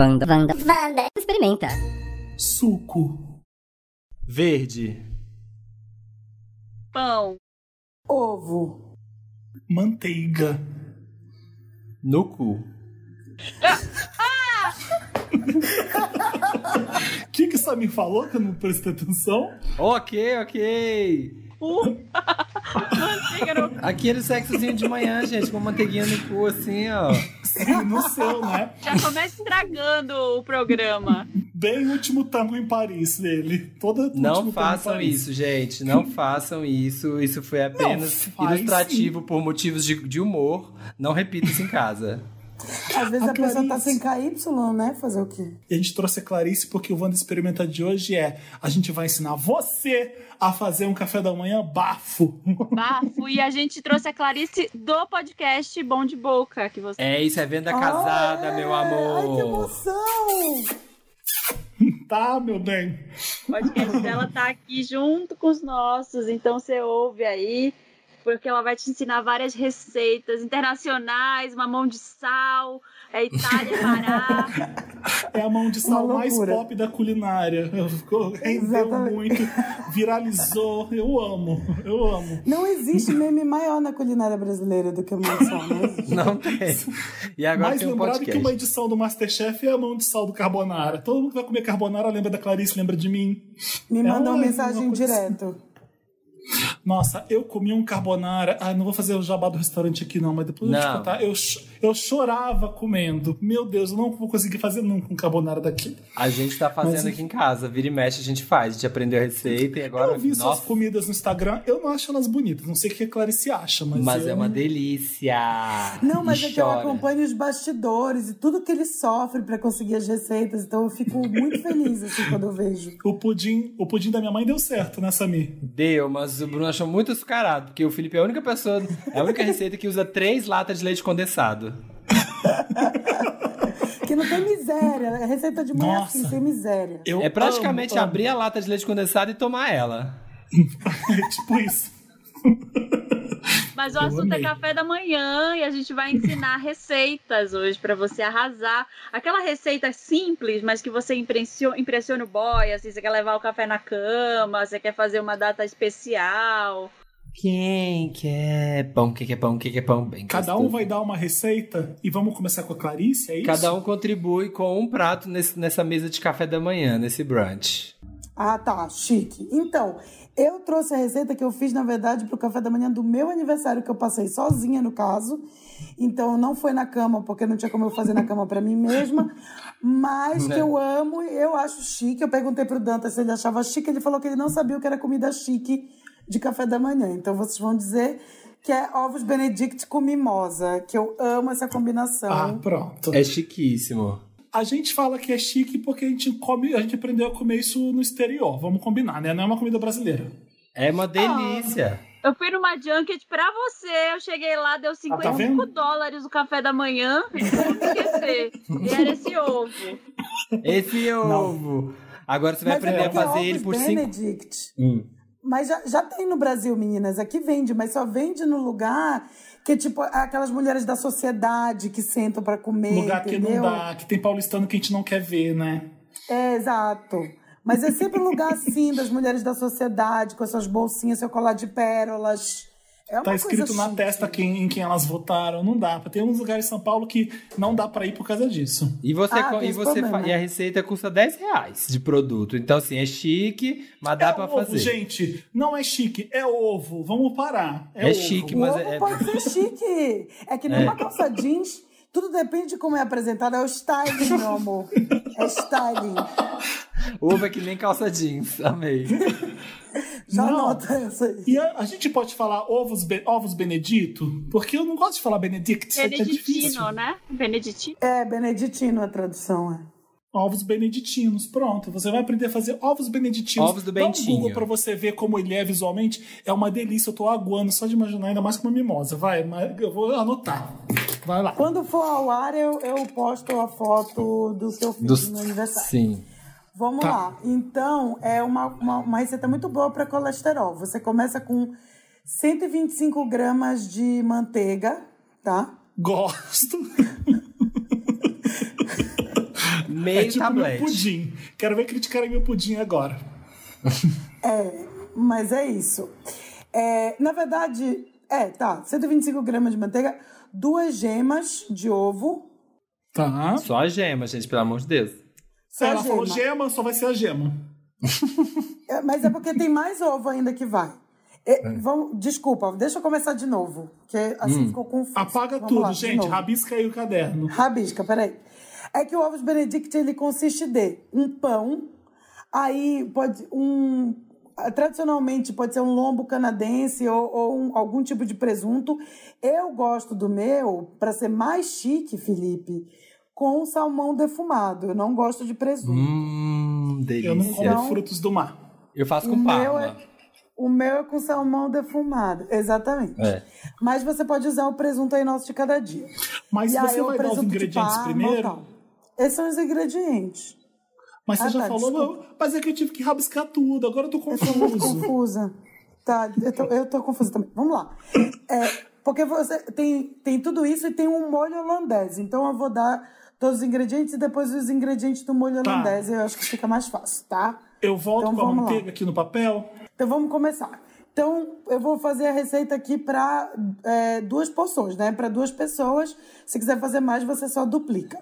Vanda. Vanda. Vanda. Experimenta. Suco. Verde. Pão. Ovo. Manteiga. No cu. O que que Samir falou que eu não prestei atenção? Ok, ok. Uh. Manteiga no Aquele sexozinho de manhã, gente, com manteiguinha no cu, assim, ó. Sim, no seu, né? Já começa estragando o programa. Bem último tango em Paris, ele. Toda Não façam isso, gente. Não façam isso. Isso foi apenas Não, ilustrativo por motivos de, de humor. Não repita isso em casa. Às vezes A a, pessoa tá sem KY, né? Fazer o quê? E a gente trouxe a Clarice porque o Wanda Experimenta de hoje é a gente vai ensinar você a fazer um café da manhã bafo. Bafo. E a gente trouxe a Clarice do podcast Bom de Boca. Que você... É isso, é venda casada, Ah, é? meu Ai, que amor. emoção! tá, meu bem? O podcast dela tá aqui junto com os nossos. Então você ouve aí. Porque ela vai te ensinar várias receitas internacionais, mamão de sal, é Itália, Pará. É a mão de sal mais pop da culinária. Ficou- Rendeu muito, viralizou. Eu amo, eu amo. Não existe meme maior na culinária brasileira do que o Mansão, não existe. Não tem. E agora Mais tem um lembrado podcast. que uma edição do Masterchef é a mão de sal do carbonara. Todo mundo que vai comer carbonara lembra da Clarice, lembra de mim. Me É manda uma- mensagem uma coisa direto. Nossa, eu comi um carbonara. Ah, não vou fazer o jabá do restaurante aqui, não, mas depois eu vou te Não. contar. Eu, eu chorava comendo. Meu Deus, eu não vou conseguir fazer nunca um carbonara daqui. A gente tá fazendo Mas- aqui em casa. Vira e mexe, a gente faz. A gente aprendeu a receita e agora. eu vi suas Nossa, comidas no Instagram, eu não acho elas bonitas. Não sei o que a Clarice acha, mas. mas eu- é uma delícia. Não, mas E é que eu chora. acompanho os bastidores e tudo que ele sofre pra conseguir as receitas, então eu fico muito feliz assim quando eu vejo. O pudim, o pudim da minha mãe deu certo, né, Samir? Deu, mas o Bruno achou muito açucarado, porque o Felipe é a única pessoa, é a única receita que usa três latas de leite condensado. Que não tem miséria, a receita de manhã é assim, sem miséria. Eu É praticamente amo, amo. abrir a lata de leite condensado e tomar ela. É tipo isso. Mas o Eu assunto é amei. café da manhã e a gente vai ensinar receitas hoje pra você arrasar. Aquela receita simples, mas que você impressiona, impressiona o boy, assim, você quer levar o café na cama, você quer fazer uma data especial. Quem quer pão, quem quer pão, quem quer pão, bem Cada um vai dar uma receita e vamos começar com a Clarice, é isso? Cada um contribui com um prato nesse- nessa mesa de café da manhã, nesse brunch. Ah, tá, chique. Então, eu trouxe a receita que eu fiz, na verdade, pro café da manhã do meu aniversário, que eu passei sozinha, no caso. Então, não foi na cama, porque não tinha como eu fazer na cama pra mim mesma. Mas Né? que eu amo, eu acho chique. Eu perguntei pro Dantas se ele achava chique, ele falou que ele não sabia o que era comida chique de café da manhã. Então, vocês vão dizer que é ovos Benedict com mimosa, que eu amo essa combinação. Ah, pronto. É chiquíssimo. A gente fala que é chique porque a gente come, a gente aprendeu a comer isso no exterior. Vamos combinar, né? Não é uma comida brasileira. É uma delícia. Eu fui numa junket pra você, eu cheguei lá, deu 55 tá vendo? dólares o café da manhã, não vou esquecer. E era esse ovo. Esse ovo. Agora você vai Mas é aprender a porque fazer ele ovos por cinco. Benedict. Hum. Mas já, já tem no Brasil, meninas. Aqui vende, mas só vende no lugar que, tipo, aquelas mulheres da sociedade que sentam pra comer, Lugar que entendeu? não dá, que tem paulistano que a gente não quer ver, né? É, exato. Mas é sempre um lugar assim, das mulheres da sociedade, com as suas bolsinhas, seu colar de pérolas. É Tá escrito na chique. testa quem, em quem elas votaram. Não dá. Tem uns lugares em São Paulo que não dá pra ir por causa disso. E você, Ah, e, você fa- e a receita custa 10 reais de produto. Então, assim, é chique, mas dá é pra ovo, fazer. gente. Não é chique, é ovo. Vamos parar. É, É ovo. chique, O mas ovo é- pode ser chique. É que nem É. uma calça jeans. Tudo depende de como é apresentado. É o styling, meu amor. É styling. Ovo é que nem calça jeans. Amei. Já Não. anota essa aí. E a, a gente pode falar ovos, be- ovos Benedito? Porque eu não gosto de falar Benedict. É. Beneditino, né? Beneditino. É, beneditino a tradução, é. Ovos beneditinos, pronto. Você vai aprender a fazer ovos beneditinos. Ovos do Dá um Bentinho. Google pra você ver como ele é visualmente. É uma delícia. Eu tô aguando só de imaginar, ainda mais com uma mimosa. Vai, mas eu vou anotar. Vai lá. Quando for ao ar, eu, eu posto a foto do que eu fiz Do- no aniversário. Sim. Vamos Tá. lá. Então, é uma, uma, uma receita muito boa para colesterol. Você começa com 125 gramas de manteiga, tá? Gosto. Meio é tipo tablete. meu pudim. Quero ver criticarem meu pudim agora. Mas é isso. É, na verdade, é, tá. 125 gramas de manteiga, duas gemas de ovo. Tá. Só a gema, gente, pelo amor de Deus. Só Ela a falou gema. só vai ser a gema. É, mas é porque tem mais ovo ainda que vai. É, vamos, desculpa, deixa eu começar de novo. Que assim ficou confuso. Apaga Vamos tudo, lá, gente. Rabisca aí o caderno. Rabisca, peraí. É que o ovos Benedict ele consiste de um pão, aí pode um tradicionalmente pode ser um lombo canadense ou, ou um- algum tipo de presunto. Eu gosto do meu para ser mais chique, Felipe, com salmão defumado. Eu não gosto de presunto. Hum, delícia. Eu não como Então- frutos do mar. Eu faço O com meu parma. é- O meu é com salmão defumado, exatamente. É. Mas você pode usar o presunto aí nosso de cada dia. Mas E aí você o vai dar os ingredientes Parma, primeiro? tal. Esses são os ingredientes. Mas você Ah, já tá, falou, não, mas é que eu tive que rabiscar tudo, agora eu tô Eu tô confusa. Tá, eu tô, eu tô confusa também. Vamos lá. É, porque você tem, tem tudo isso e tem um molho holandês. Então eu vou dar todos os ingredientes e depois os ingredientes do molho Tá. holandês. Eu acho que fica mais fácil, tá? Eu volto Então com a vamos lá. manteiga aqui no papel. Então vamos começar. Então eu vou fazer a receita aqui para duas porções, né? Para duas pessoas. Se quiser fazer mais, você só duplica.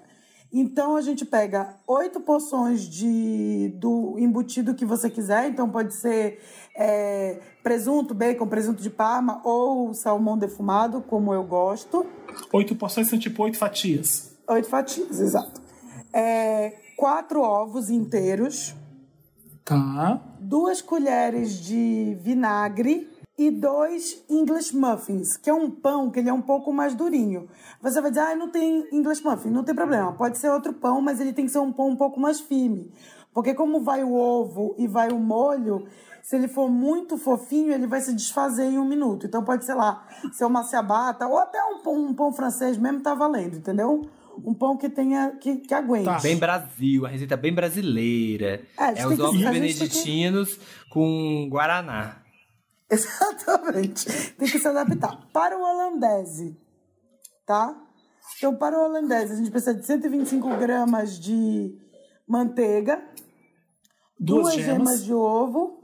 Então a gente pega oito porções de do embutido que você quiser. Então pode ser é, presunto, bacon, presunto de parma ou salmão defumado, como eu gosto. Oito porções são tipo oito fatias. Oito fatias, exato. É, quatro ovos inteiros Tá. duas colheres de vinagre e dois English muffins, que é um pão que ele é um pouco mais durinho. Você vai dizer, ah, não tem English muffin, não tem problema. Pode ser outro pão, mas ele tem que ser um pão um pouco mais firme. Porque como vai o ovo e vai o molho, se ele for muito fofinho, ele vai se desfazer em um minuto. Então pode, sei lá, ser uma ciabatta ou até um pão, um pão francês mesmo tá valendo, entendeu? Um pão que tenha, que, que aguente. Tá. Bem Brasil, a receita bem brasileira. É, É, os que- ovos que- beneditinos com guaraná. Exatamente. Tem que se adaptar. Para o holandese, tá? Então, para o holandese, a gente precisa de 125 gramas de manteiga, Duas, duas gemas. gemas de ovo,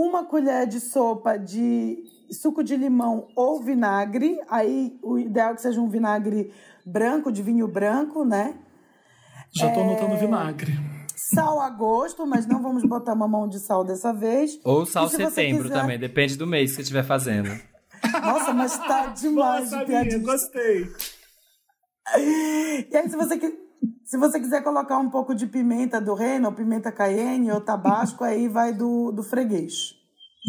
uma colher de sopa de suco de limão ou vinagre. Aí, o ideal é que seja um vinagre branco, de vinho branco, né? Já tô É. anotando vinagre. Sal a gosto, mas não vamos botar mamão de sal dessa vez. Ou sal se você setembro quiser- também, depende do mês que você estiver fazendo. Nossa, mas tá demais Nossa, de piadinha. gostei. E aí, se você, qui- se você quiser colocar um pouco de pimenta do reino, ou pimenta cayenne, ou tabasco, aí vai do, do freguês.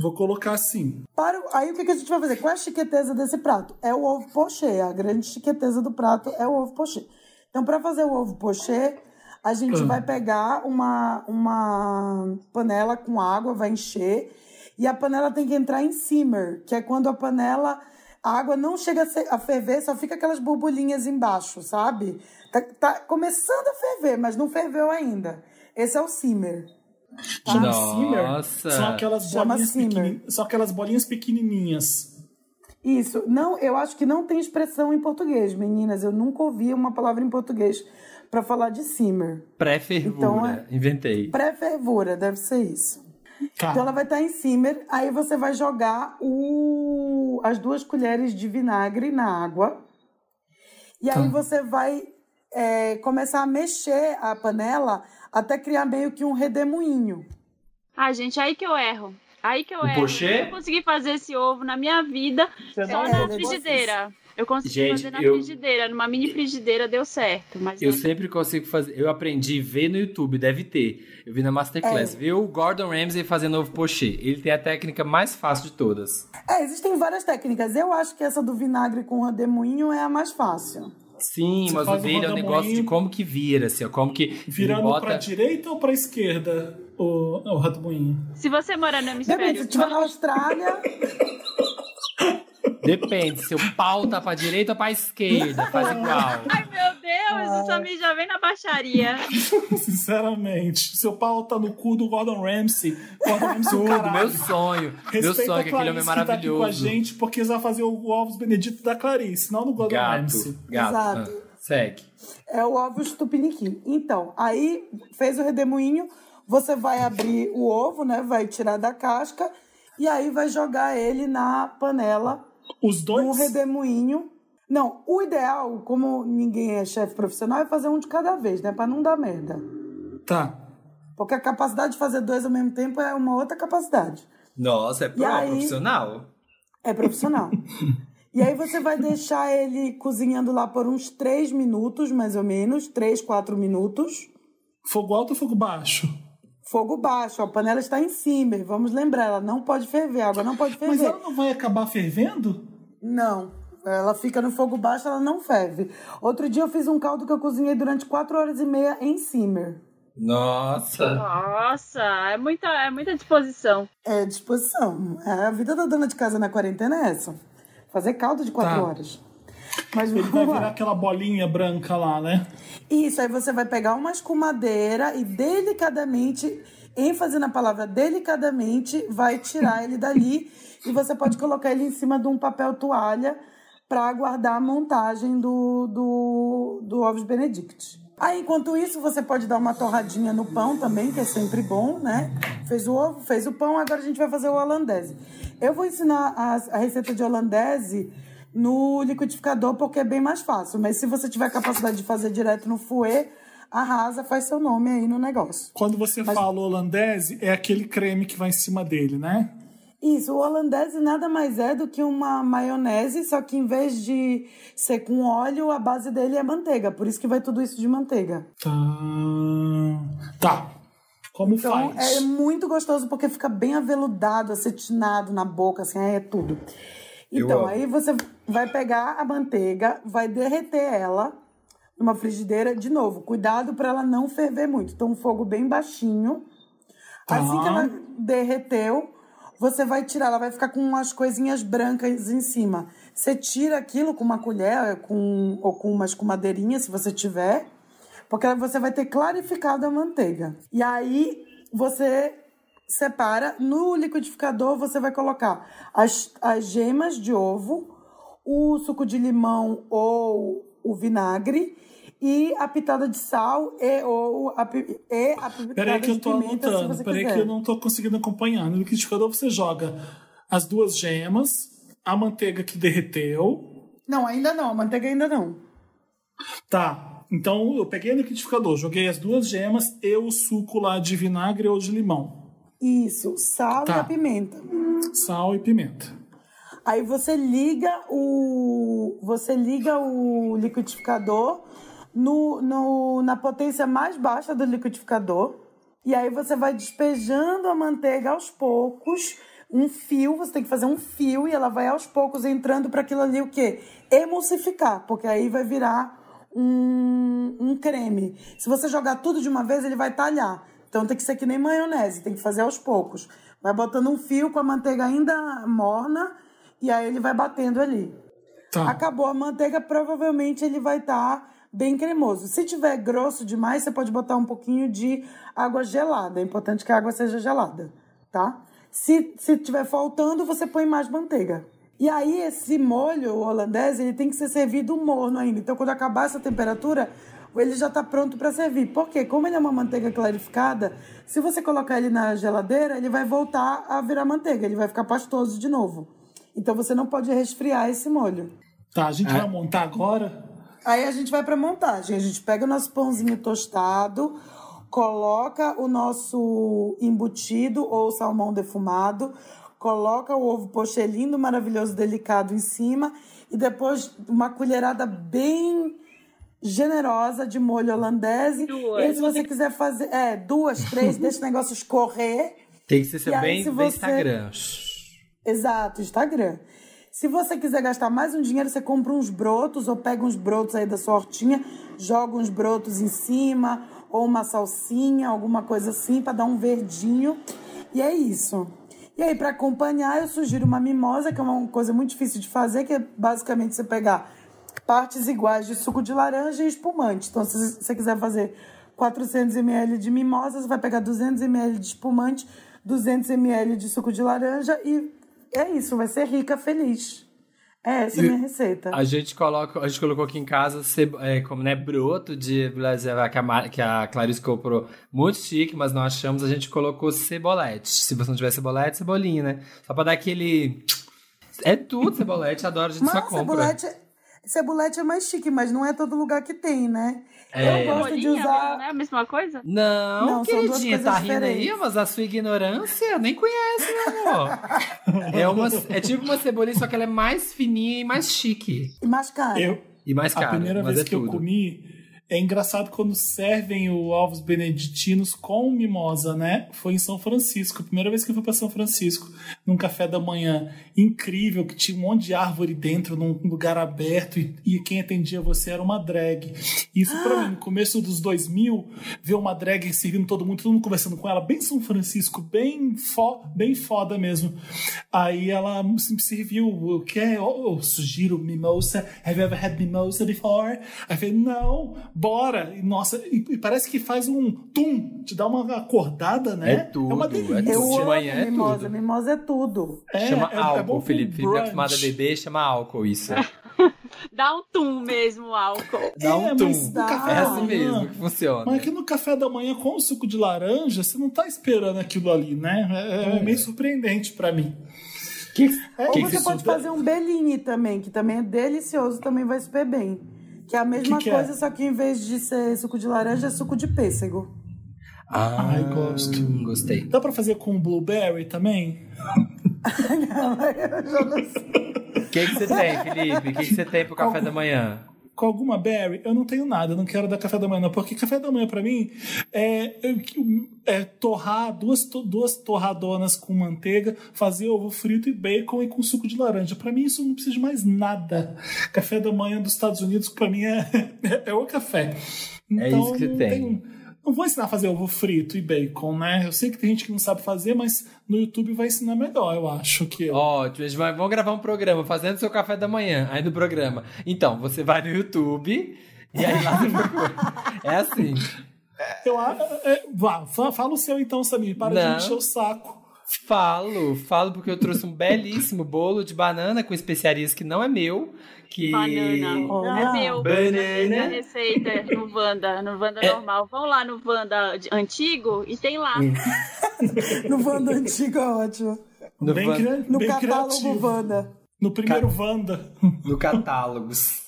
Vou colocar assim. Para, aí o que, que a gente vai fazer? Qual é a chiqueteza desse prato? É o ovo pochê. A grande chiqueteza do prato é o ovo pochê. Então, para fazer o ovo pochê, a gente Ah. vai pegar uma, uma panela com água, vai encher, e a panela tem que entrar em simmer, que é quando a panela, a água não chega a, ser- a ferver, só fica aquelas borbulhinhas embaixo, sabe? Tá, tá começando a ferver, mas não ferveu ainda. Esse é o simmer. Chama Nossa. simmer. São aquelas Chama bolinhas simmer. pequeni- São aquelas bolinhas pequenininhas. Isso. Não, eu acho que não tem expressão em português, meninas. Eu nunca ouvi uma palavra em português para falar de simmer. Pré-fervura, Então, é- inventei. Pré-fervura, deve ser isso. Tá. Então ela vai estar em simmer, aí você vai jogar o... as duas colheres de vinagre na água. E aí você vai é, começar a mexer a panela até criar meio que um redemoinho. Ah, gente, aí que eu erro. Aí que eu O erro. pochê? Eu não consegui fazer esse ovo na minha vida Você só não- na É, é frigideira. Eu consegui Gente, fazer na eu- frigideira. Numa mini frigideira deu certo. Mas Eu na- sempre consigo fazer. Eu aprendi a ver no YouTube, deve ter. Eu vi na Masterclass. É. Vi o Gordon Ramsay fazendo ovo pochê. Ele tem a técnica mais fácil de todas. É, existem várias técnicas. Eu acho que essa do vinagre com redemoinho é a mais fácil. Sim, Você mas o dele é um negócio de como que vira, assim, ó, como que Virando bota... pra direita ou pra esquerda o, o redemoinho? Se você morar no Depende, hemisfério se estiver na Austrália, Depende, seu pau tá pra direita ou pra esquerda, faz igual. Ai, meu Deus, o Samir já vem na baixaria. Sinceramente. Seu pau tá no cu do Gordon Ramsay. Gordon Ramsay, o Tudo, caralho. meu sonho. meu Respeita sonho é que aquele homem é Clarice que tá aqui com a maravilhoso. gente, porque eles vão fazer o ovos benedito da Clarice, não no Gordon Gato, Ramsay. gato. Exato. Segue. É o ovo tupiniquim. Então, aí fez o redemoinho, você vai abrir o ovo, né? Vai tirar da casca e aí vai jogar ele na panela Os dois? no redemoinho. Não, o ideal, como ninguém é chefe profissional, é fazer um de cada vez, né? Pra não dar merda. Tá. Porque a capacidade de fazer dois ao mesmo tempo é uma outra capacidade. Nossa, é pro- aí? profissional. É profissional. e aí você vai deixar ele cozinhando lá por uns três minutos, mais ou menos. Três, quatro minutos. Fogo alto ou fogo baixo? Fogo baixo, a panela está em cima. Vamos lembrar, ela não pode ferver, a água não pode ferver. Mas ela não vai acabar fervendo? Não, ela fica no fogo baixo, ela não ferve. Outro dia eu fiz um caldo que eu cozinhei durante quatro horas e meia em simmer. Nossa. Nossa, é muita, é muita disposição. É disposição. É, a vida da dona de casa na quarentena é essa. Fazer caldo de quatro Tá. horas. Mas Ele vai virar lá. aquela bolinha branca lá, né? Isso, aí você vai pegar uma escumadeira e delicadamente, ênfase na palavra delicadamente, vai tirar ele dali e você pode colocar ele em cima de um papel toalha para aguardar a montagem do, do, do ovos Benedict. Aí, enquanto isso, você pode dar uma torradinha no pão também, que é sempre bom, né? Fez o ovo, fez o pão, agora a gente vai fazer o holandese. Eu vou ensinar a, a receita de holandese no liquidificador porque é bem mais fácil. Mas se você tiver capacidade de fazer direto no fouet, arrasa, faz seu nome aí no negócio. Quando você fala holandese, é aquele creme que vai em cima dele, né? Isso, o holandese nada mais é do que uma maionese, só que em vez de ser com óleo, a base dele é manteiga. Por isso que vai tudo isso de manteiga. Tá. Tá. Como Então faz? é muito gostoso porque fica bem aveludado, acetinado na boca, assim, é tudo. Então, aí você vai pegar a manteiga, vai derreter ela numa frigideira. De novo, cuidado para ela não ferver muito. Então, um fogo bem baixinho. Tá. Assim que ela derreteu, você vai tirar, ela vai ficar com umas coisinhas brancas em cima. Você tira aquilo com uma colher com, ou com uma escumadeirinha, se você tiver, porque você vai ter clarificado a manteiga. E aí você separa. No liquidificador, você vai colocar as, as gemas de ovo, o suco de limão ou o vinagre. E a pitada de sal e, ou a, e a pitada Peraí que eu tô pimenta, anotando. Peraí quiser. que eu não tô conseguindo acompanhar. No liquidificador você joga as duas gemas, a manteiga que derreteu. Não, ainda não. A manteiga ainda não. Tá. Então eu peguei o liquidificador, joguei as duas gemas e o suco lá de vinagre ou de limão. Isso, sal Tá. e a pimenta. Sal e pimenta. Aí você liga o você liga o liquidificador no, no, na potência mais baixa do liquidificador. E aí você vai despejando a manteiga aos poucos, um fio, você tem que fazer um fio e ela vai aos poucos entrando para aquilo ali o quê? Emulsificar, porque aí vai virar um, um creme. Se você jogar tudo de uma vez, ele vai talhar. Então tem que ser que nem maionese, tem que fazer aos poucos. Vai botando um fio com a manteiga ainda morna e aí ele vai batendo ali. Tá. Acabou a manteiga, provavelmente ele vai estar bem cremoso. Se tiver grosso demais, você pode botar um pouquinho de água gelada. É importante que a água seja gelada, tá? Se, se tiver faltando, você põe mais manteiga. E aí, esse molho holandês, ele tem que ser servido morno ainda. Então, quando acabar essa temperatura, ele já está pronto para servir. Por quê? Como ele é uma manteiga clarificada, se você colocar ele na geladeira, ele vai voltar a virar manteiga. Ele vai ficar pastoso de novo. Então, você não pode resfriar esse molho. Tá, a gente É. vai montar agora. Aí a gente vai pra montagem. A gente pega o nosso pãozinho tostado, coloca o nosso embutido ou salmão defumado, coloca o ovo pochê lindo, maravilhoso, delicado em cima e depois uma colherada bem generosa de molho holandese. Duas. E aí, se você quiser fazer, é, duas, três, deixa o negócio escorrer. Tem que ser E aí, bem, se bem você- Instagram. Exato, Instagram. Se você quiser gastar mais um dinheiro, você compra uns brotos ou pega uns brotos aí da sua hortinha, joga uns brotos em cima, ou uma salsinha, alguma coisa assim, para dar um verdinho. E é isso. E aí, para acompanhar, eu sugiro uma mimosa, que é uma coisa muito difícil de fazer, que é basicamente você pegar partes iguais de suco de laranja e espumante. Então, se você quiser fazer 400 ml de mimosa, você vai pegar 200 ml de espumante, 200 ml de suco de laranja e é isso, vai ser rica, feliz. É, essa é a minha receita. A gente, coloca, a gente colocou aqui em casa, é, como né, broto de que a, que a Clarice comprou muito chique, mas não achamos, a gente colocou cebolete. Se você não tiver cebolete, cebolinha, né? Só pra dar aquele... É tudo cebolete, adoro, a gente só Mas compra. cebolete, cebolete é mais chique, mas não é todo lugar que tem, né? É. Eu gosto de Bolinha, usar. Não é a mesma coisa? Não, Não, são duas queridinha, coisas tá rindo aí, diferentes. mas a sua ignorância nem conhece, meu amor. é, uma, é tipo uma cebolinha, só que ela é mais fininha e mais chique. E mais caro. Eu, E mais a cara, primeira mas vez é que eu tudo. comi, é engraçado quando servem o ovos beneditinos com mimosa, né? Foi em São Francisco. Primeira vez que eu fui para São Francisco, num café da manhã incrível, que tinha um monte de árvore dentro, num lugar aberto, e, e quem atendia você era uma drag. Isso pra mim, no começo dos 2000, ver uma drag servindo todo mundo, todo mundo conversando com ela, bem São Francisco, bem, fo, bem foda mesmo. Aí ela me serviu o que é? Eu sugiro mimosa. Have you ever had mimosa before? Aí eu falei, não, bora. E, nossa, e, e parece que faz um tum, te dá uma acordada, né? É tudo, uma é delícia. tudo. Eu de manhã é mimosa. tudo. Mimosa é tudo. É, chama é- é álcool, bom com Felipe. Felipe é acostumado a beber, chama álcool isso. Dá um tum mesmo, o álcool. Dá um É, tum. mas no café É assim mesmo que funciona. Mas aqui no café da manhã com o suco de laranja, você não tá esperando aquilo ali, né? É, é meio surpreendente pra mim. Que, Ou que você que pode fazer um Bellini também, que também é delicioso, também vai super bem. Que é a mesma Que que é? coisa, só que em vez de ser suco de laranja, é suco de pêssego. Ah, Ai, gosto. Gostei. Dá pra fazer com blueberry também? Eu já não sei. O que, que você tem, Felipe? O que, que você tem pro café da manhã? Com alguma berry, eu não tenho nada, eu não quero dar café da manhã, não, porque café da manhã pra mim é, é torrar duas, duas torradonas com manteiga, fazer ovo frito e bacon e com suco de laranja. Pra mim isso não precisa de mais nada. Café da manhã dos Estados Unidos pra mim é, é, o café. Então, É isso que não tem. Não vou ensinar a fazer ovo frito e bacon, né? Eu sei que tem gente que não sabe fazer, mas no YouTube vai ensinar melhor, eu acho que eu. Ótimo, vai, vamos gravar um programa fazendo seu café da manhã. Aí no programa. Então, você vai no YouTube e aí lá você procura. É assim. Eu, é, vá, fa- fala o seu então, Samir, para Não. de encher o saco. Falo, falo porque eu trouxe um belíssimo bolo de banana com especiarias que não é meu. Que... Banana. Olá. É meu. Banana. Minha receita no Wanda, no Wanda É. normal. Vão lá no Wanda antigo e tem lá. Hum. No Wanda antigo é ótimo. No, bem van- No bem catálogo criativo. Wanda. No primeiro Wanda. no catálogos.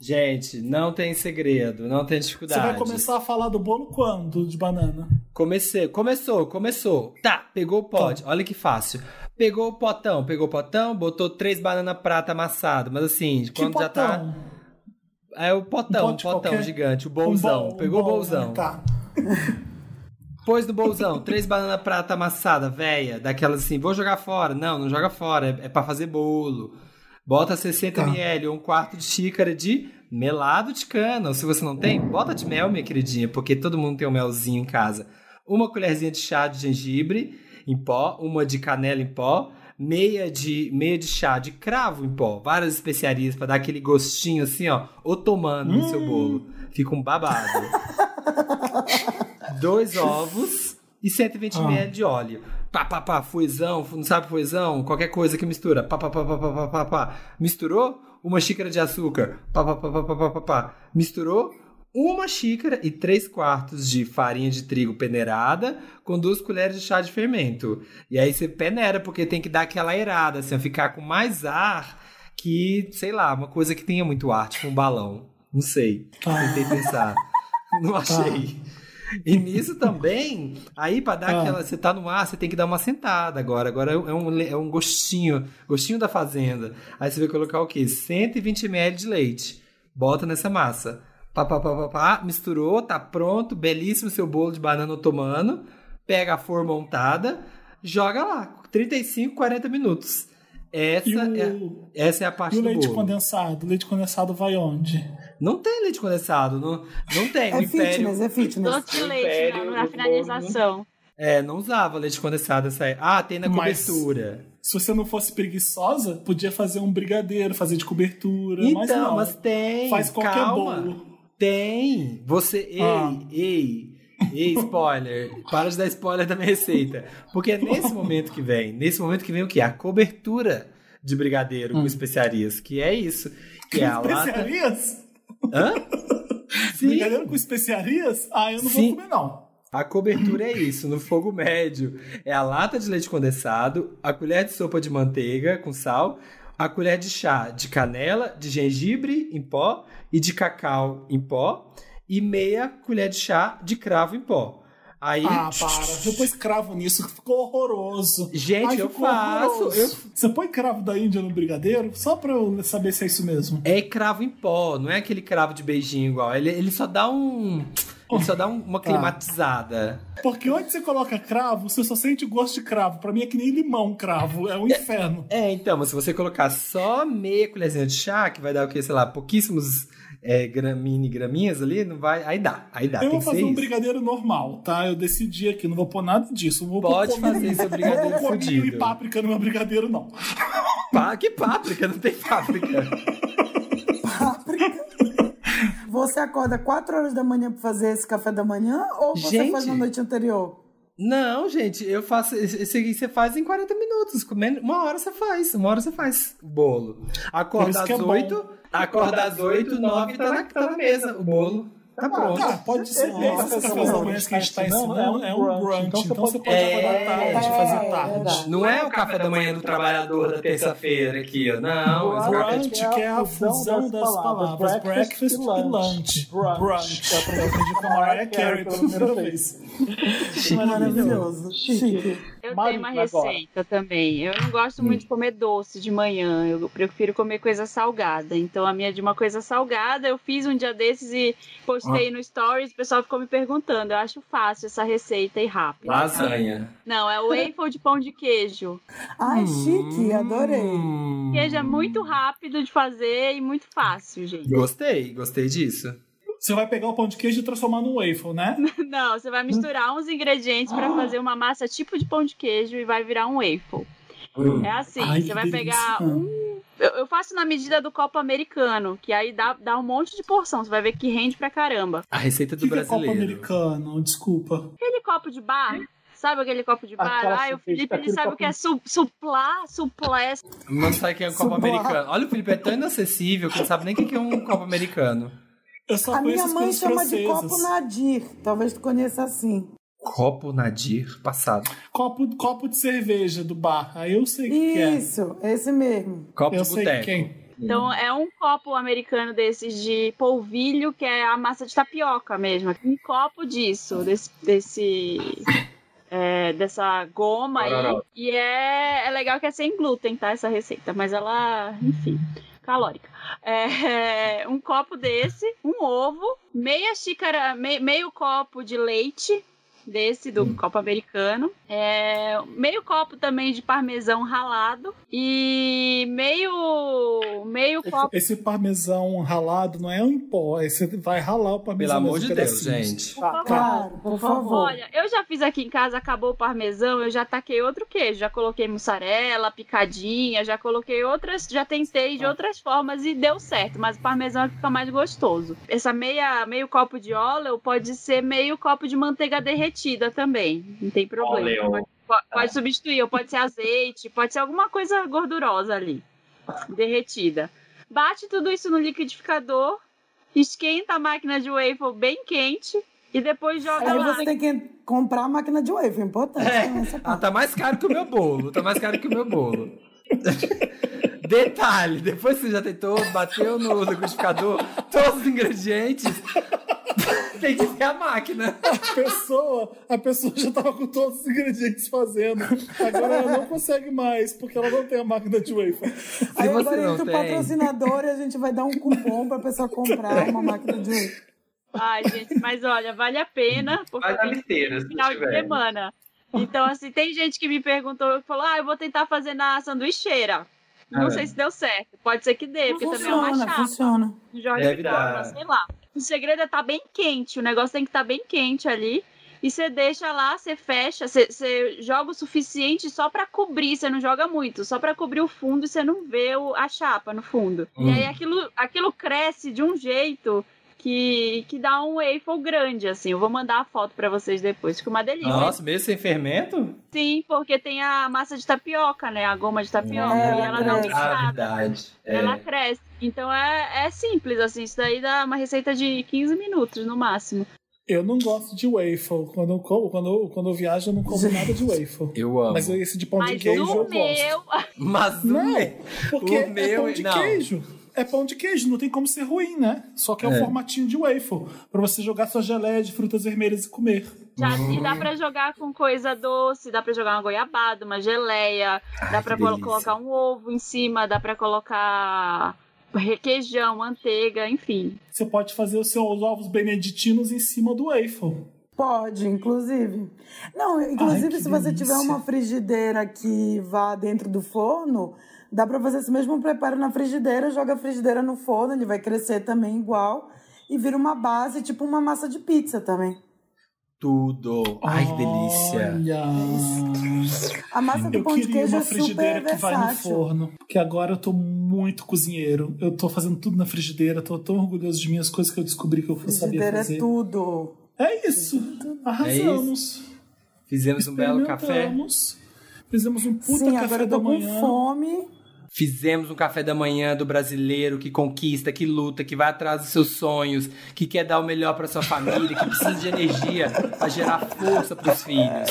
Gente, não tem segredo, não tem Você dificuldade. vai começar a falar do bolo quando, de banana? Comecei, começou, começou. Tá, pegou o pote. Olha que fácil. Pegou o potão, pegou o potão, botou três bananas prata amassadas. Mas assim, Que quando já tá. É o potão, Um potão qualquer? gigante, o Um bolzão. bol- um Pegou bol, o bolzão. Tá. Pôs no bolzão, três bananas prata amassada, véia, daquelas assim, vou jogar fora. Não, não joga fora, é, é pra fazer bolo. Bota 60 Tá. ml ou um quarto de xícara de melado de cana. Ou se você não tem, bota de mel, minha queridinha, porque todo mundo tem um melzinho em casa. Uma colherzinha de chá de gengibre em pó, uma de canela em pó, meia de, meia de chá de cravo em pó, várias especiarias pra dar aquele gostinho assim, ó, otomano no seu bolo. Fica um babado. Dois ovos e 120 Ah. ml de óleo. Pá, pá, pá, fuizão, fu- não sabe fuizão? Qualquer coisa que mistura. Pá, pá, pá, pá, pá, pá, pá, pá. Misturou? Uma xícara de açúcar. Pá, pá, pá, pá, pá, pá, pá, pá. Misturou? Uma xícara e três quartos de farinha de trigo peneirada com duas colheres de chá de fermento. E aí você peneira, porque tem que dar aquela aerada, assim, ficar com mais ar que, sei lá, uma coisa que tenha muito ar, tipo um balão. Não sei. Tá. Tentei pensar. Não achei. E nisso também, aí pra dar Ah. aquela. Você tá no ar, você tem que dar uma sentada agora. Agora é um, é um gostinho, gostinho da fazenda. Aí você vai colocar o quê? 120 ml de leite. Bota nessa massa. Pá, pá, pá, pá, pá, misturou, tá pronto, belíssimo seu bolo de banana otomano. Pega a flor montada, joga lá, 35, 40 minutos. Essa, o, é, essa é a parte e o do leite bolo. condensado? O leite condensado vai onde? Não tem leite condensado, não, não tem. É o Império, fitness, é fitness. Doce de leite Império na, na do finalização. É, não usava leite condensado essa aí. Ah, tem na Mas- cobertura. Se você não fosse preguiça, podia fazer um brigadeiro, fazer de cobertura, mas Então, não. mas tem. Faz qualquer calma. bolo. Tem. Você. Ei, Ah. ei. Ei, spoiler. Para de dar spoiler da minha receita. Porque é nesse momento que vem. Nesse momento que vem o quê? A cobertura. de brigadeiro Hum. com especiarias, que é isso. Que é a lata. Especiarias? Hã? Sim. Brigadeiro com especiarias? Ah, eu não Sim. vou comer, não. A cobertura é isso, no fogo médio. É a lata de leite condensado, a colher de sopa de manteiga com sal, a colher de chá de canela, de gengibre em pó e de cacau em pó, e meia colher de chá de cravo em pó. Aí, Ah, para. Eu pôs cravo nisso, ficou horroroso. Gente, Ai, eu faço, eu- Você põe cravo da Índia no brigadeiro? Só pra eu saber se é isso mesmo. é cravo em pó, não é aquele cravo de beijinho igual. Ele, ele só dá um. Ele só dá um- uma climatizada. Porque onde você coloca cravo, você só sente o gosto de cravo. Pra mim é que nem limão cravo. É um inferno. É, então, mas se você colocar só meia colherzinha de chá, que vai dar o quê? Sei lá, pouquíssimos é, graminhas ali, não vai. Aí dá, aí dá. eu vou fazer um isso. brigadeiro normal, tá? Eu decidi aqui, não vou pôr nada disso. Não vou Pode pôr fazer Não brigadeiro vou pôr e páprica no meu brigadeiro, não. Pá, que páprica, não tem. Páprica. Você acorda 4 horas da manhã pra fazer esse café da manhã ou você Gente. faz na noite anterior? Não, gente, eu faço. Esse aqui você faz em 40 minutos. Uma hora você faz. Uma hora você faz o bolo. Acorda às que é bom. 8, acorda às 8, 9 tá na, tá na mesa. O bolo tá pronto. Ah, pode ser. É, é, é, da manhã que a gente tá ensinando é um é brunch, então Então você pode- É, acordar tarde, é, fazer é tarde. Não é o café da manhã do trabalhador da terça-feira aqui, ó. Não, Brunch, que é a fusão das palavras breakfast e lunch. Brunch. Eu aprendi com a Mariah Carey pela primeira vez. Maravilhoso. Chique. Eu Mari, tenho uma agora. receita também. Eu não gosto muito de comer doce de manhã. Eu prefiro comer coisa salgada. Então a minha é de uma coisa salgada. Eu fiz um dia desses e postei no Stories. O pessoal ficou me perguntando. Eu acho fácil essa receita e rápida. Lasanha. Não, é o waffle de pão de queijo. Ai, chique, adorei. Hum. Queijo é muito rápido de fazer e muito fácil, gente. Gostei, gostei disso. Você vai pegar o pão de queijo e transformar num waffle, né? Não, você vai misturar uns ingredientes para fazer uma massa tipo de pão de queijo e vai virar um waffle. É assim, Ai, você vai delícia. pegar um. Eu, eu faço na medida do copo americano, que aí dá, dá um monte de porção. Você vai ver que rende pra caramba. A receita do que, que é copo brasileiro. americano? Desculpa. Aquele copo de bar, sabe aquele copo de bar? Aquela Ai, o Felipe ele sabe o que é su, suplar, suplés. Não sabe o que é um copo americano. Olha, o Felipe é tão inacessível que não sabe nem o que é um copo americano. Eu só A minha mãe chama de copo Nadir. Talvez tu conheça assim. Copo Nadir passado. Copo, copo de cerveja do bar. Aí eu sei o que, é. Isso, esse mesmo. Copo Eu de sei boteco. quem. Então é um copo americano desses de polvilho, que é a massa de tapioca mesmo. Um copo disso, desse. desse é, dessa goma aí. E é, é legal que é sem glúten, tá? Essa receita. Mas ela, enfim, calórica. É, um copo desse, um ovo, meia xícara, me- meio copo de leite desse do copo americano, é, meio copo também de parmesão ralado e meio meio copo Esse parmesão ralado não é um pó. Aí você vai ralar o Pelo parmesão. amor nos de Deus, gente. por favor. Claro, por favor. Olha, eu já fiz aqui em casa, acabou o parmesão, eu já taquei outro queijo, já coloquei mussarela, picadinha, já coloquei outras, já tentei de outras formas e deu certo, mas o parmesão é que fica mais gostoso. Essa meia, meio copo de óleo pode ser meio copo de manteiga derretida também, não tem problema. Pode, po- pode substituir, ou pode ser azeite, pode ser alguma coisa gordurosa ali, derretida. Bate tudo isso no liquidificador, esquenta a máquina de waffle bem quente e depois joga Aí lá. você tem que comprar a máquina de é importante. também essa Ah, tá mais caro que o meu bolo. Tá mais caro que o meu bolo. Detalhe, depois que você já tentou, bateu no liquidificador, todos os ingredientes, tem que ter a máquina. A pessoa, a pessoa já tava com todos os ingredientes fazendo. Agora ela não consegue mais, porque ela não tem a máquina de wafer. Aí você agora não entra o patrocinador e a gente vai dar um cupom pra pessoa comprar uma máquina de wave. Ai, gente, mas olha, vale a pena, porque liteira, se final de semana. Então, assim, tem gente que me perguntou, falou, ah, eu vou tentar fazer na sanduicheira. Não Ah. sei se deu certo. Pode ser que dê, porque também é uma Funciona, chapa. funciona. Jorge Deve Forma, dar. sei lá. O segredo é estar bem quente. O negócio tem que estar bem quente ali. E você deixa lá, você fecha, você, você joga o suficiente só pra cobrir, você não joga muito, só pra cobrir o fundo e você não vê o- a chapa no fundo. E Hum. aí aquilo, aquilo cresce de um jeito que, que dá um waffle grande, assim. Eu vou mandar a foto pra vocês depois. Fica uma delícia. Nossa, mesmo sem fermento? Sim, porque tem a massa de tapioca, né? A goma de tapioca. É, e ela é. tem Ah, nada. verdade. É. Ela cresce. Então é, é simples, assim. Isso daí dá uma receita de 15 minutos no máximo. Eu não gosto de waffle. Quando eu, como- quando eu, quando eu viajo, eu não como nada de waffle. Eu amo. Mas esse de pão de Mas queijo eu o gosto. meu. Mas o Não, meu. porque o é meu, pão de não. queijo. É pão de queijo, não tem como ser ruim, né? Só que é o É. formatinho de waffle. Pra você jogar sua geleia de frutas vermelhas e comer. Já. E dá pra jogar com coisa doce, dá pra jogar uma goiabada, uma geleia, dá Ai, pra colo- delícia. colocar um ovo em cima, dá pra colocar requeijão, manteiga, enfim. Você pode fazer os seus ovos beneditinos em cima do waffle. Pode, inclusive. Não, inclusive, que se você delícia. tiver uma frigideira que vá dentro do forno, dá pra fazer esse mesmo preparo na frigideira, joga a frigideira no forno, ele vai crescer também igual e vira uma base, tipo uma massa de pizza também. Tudo. Ai, que delícia. Olha. A massa do Eu pão de queria queijo uma é frigideira super que vai no versátil. forno. Porque agora eu tô muito cozinheiro. Eu tô fazendo tudo na frigideira. Tô tão orgulhoso de mim, as coisas que eu descobri que eu sabia Frigideira fazer. é tudo. É isso. Arrasamos. Fizemos um belo café. Fizemos um puta Sim, café agora eu da tô com manhã. fome. Fizemos um café da manhã do brasileiro que conquista, que luta, que vai atrás dos seus sonhos, que quer dar o melhor pra sua família, que precisa de energia pra gerar força pros filhos.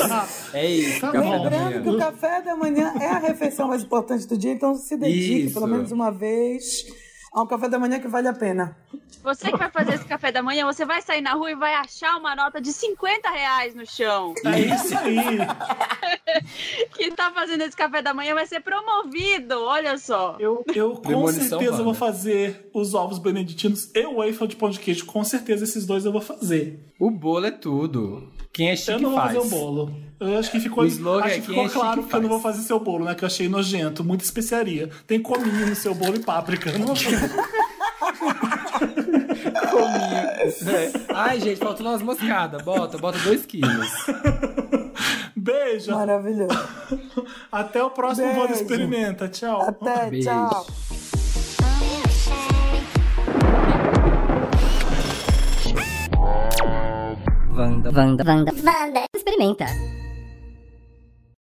É isso, Tá café da Lembrando que o manhã. café da manhã é a refeição mais importante do dia, então se dedique Isso. pelo menos uma vez a um café da manhã que vale a pena. Você que vai fazer esse café da manhã, você vai sair na rua e vai achar uma nota de 50 reais no chão. É isso aí. Quem tá fazendo esse café da manhã vai ser promovido, olha só. Eu, eu com certeza vou fazer os ovos beneditinos e o waffle de pão de queijo. Com certeza esses dois eu vou fazer. O bolo é tudo. Quem é eu chique não vou faz. fazer o bolo. Eu acho que ficou, acho que ficou é claro chique que eu não vou fazer seu bolo, né? Que eu achei nojento. Muita especiaria. Tem cominho no seu bolo e páprica. Eu não vou fazer. Cominho. É. Ai, gente, faltou umas moscadas. Bota, bota dois quilos. Beijo. Maravilhoso. Até o próximo Beijo. Vanda Experimenta. Tchau. Até, Beijo. tchau. Vanda, Vanda, Vanda, Vanda. Experimenta.